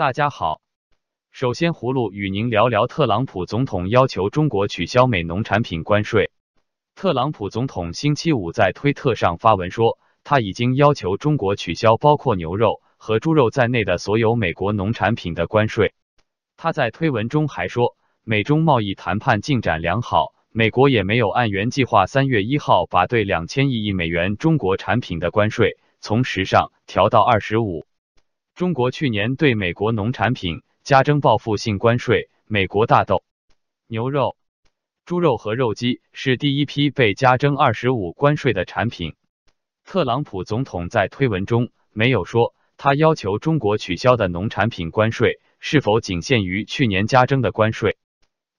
大家好，首先葫芦与您聊聊特朗普总统要求中国取消美农产品关税。特朗普总统星期五在推特上发文说，他已经要求中国取消包括牛肉和猪肉在内的所有美国农产品的关税。他在推文中还说，美中贸易谈判进展良好，美国也没有按原计划三月一号把对两千亿亿美元中国产品的关税从十上调到二十五。中国去年对美国农产品加征报复性关税，美国大豆、牛肉、猪肉和肉鸡是第一批被加征二十五关税的产品。特朗普总统在推文中没有说他要求中国取消的农产品关税是否仅限于去年加征的关税。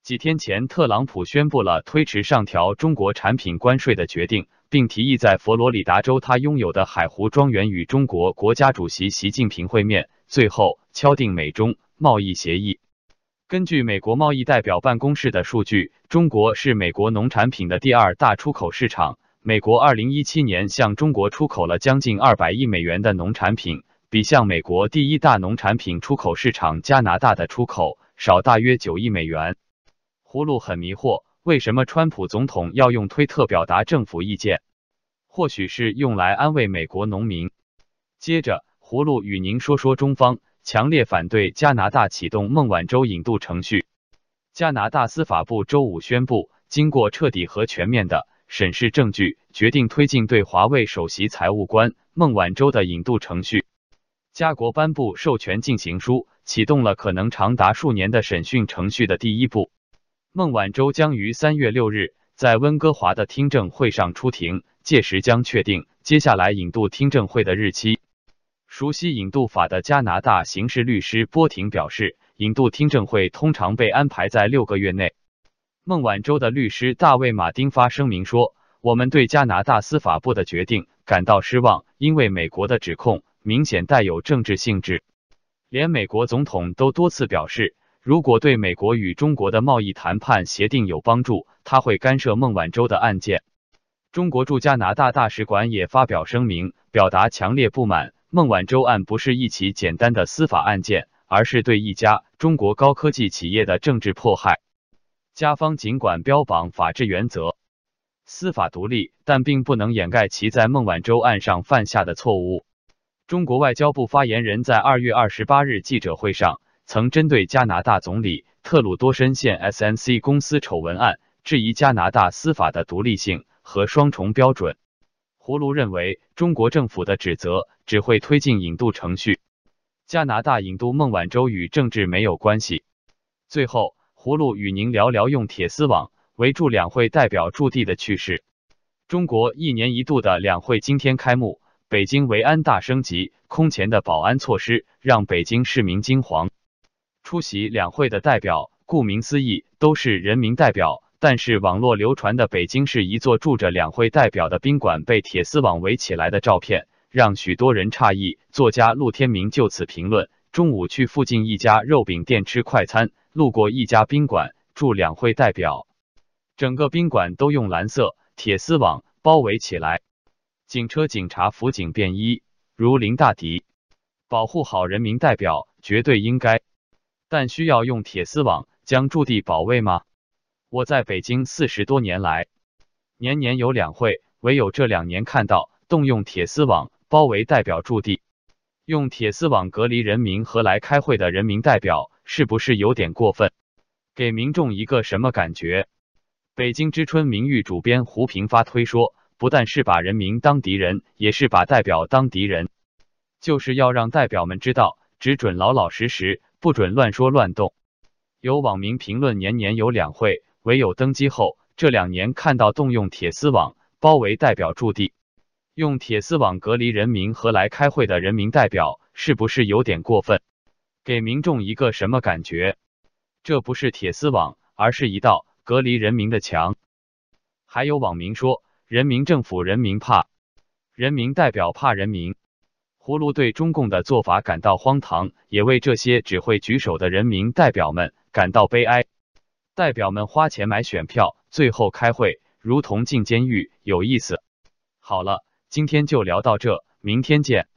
几天前，特朗普宣布了推迟上调中国产品关税的决定。并提议在佛罗里达州他拥有的海湖庄园与中国国家主席习近平会面，最后敲定美中贸易协议。根据美国贸易代表办公室的数据，中国是美国农产品的第二大出口市场。美国二零一七年向中国出口了将近二百亿美元的农产品，比向美国第一大农产品出口市场加拿大的出口少大约九亿美元。葫芦很迷惑。为什么川普总统要用推特表达政府意见？或许是用来安慰美国农民。接着，葫芦与您说说中方强烈反对加拿大启动孟晚舟引渡程序。加拿大司法部周五宣布，经过彻底和全面的审视证据，决定推进对华为首席财务官孟晚舟的引渡程序。加国颁布授权进行书，启动了可能长达数年的审讯程序的第一步。孟晚舟将于三月六日在温哥华的听证会上出庭，届时将确定接下来引渡听证会的日期。熟悉引渡法的加拿大刑事律师波廷表示，引渡听证会通常被安排在六个月内。孟晚舟的律师大卫马丁发声明说：“我们对加拿大司法部的决定感到失望，因为美国的指控明显带有政治性质。连美国总统都多次表示。”如果对美国与中国的贸易谈判协定有帮助，他会干涉孟晚舟的案件。中国驻加拿大大使馆也发表声明，表达强烈不满。孟晚舟案不是一起简单的司法案件，而是对一家中国高科技企业的政治迫害。加方尽管标榜法治原则、司法独立，但并不能掩盖其在孟晚舟案上犯下的错误。中国外交部发言人在二月二十八日记者会上。曾针对加拿大总理特鲁多深陷 SNC 公司丑闻案，质疑加拿大司法的独立性和双重标准。葫芦认为，中国政府的指责只会推进引渡程序。加拿大引渡孟晚舟与政治没有关系。最后，葫芦与您聊聊用铁丝网围住两会代表驻地的趣事。中国一年一度的两会今天开幕，北京维安大升级，空前的保安措施让北京市民惊惶。出席两会的代表，顾名思义都是人民代表。但是网络流传的北京市一座住着两会代表的宾馆被铁丝网围起来的照片，让许多人诧异。作家陆天明就此评论：中午去附近一家肉饼店吃快餐，路过一家宾馆住两会代表，整个宾馆都用蓝色铁丝网包围起来，警车警察辅警便衣如临大敌，保护好人民代表绝对应该。但需要用铁丝网将驻地保卫吗？我在北京四十多年来，年年有两会，唯有这两年看到动用铁丝网包围代表驻地，用铁丝网隔离人民和来开会的人民代表，是不是有点过分？给民众一个什么感觉？北京之春名誉主编胡平发推说，不但是把人民当敌人，也是把代表当敌人，就是要让代表们知道，只准老老实实。不准乱说乱动。有网民评论：年年有两会，唯有登基后这两年看到动用铁丝网包围代表驻地，用铁丝网隔离人民和来开会的人民代表，是不是有点过分？给民众一个什么感觉？这不是铁丝网，而是一道隔离人民的墙。还有网民说：人民政府人民怕，人民代表怕人民。葫芦对中共的做法感到荒唐，也为这些只会举手的人民代表们感到悲哀。代表们花钱买选票，最后开会如同进监狱，有意思。好了，今天就聊到这，明天见。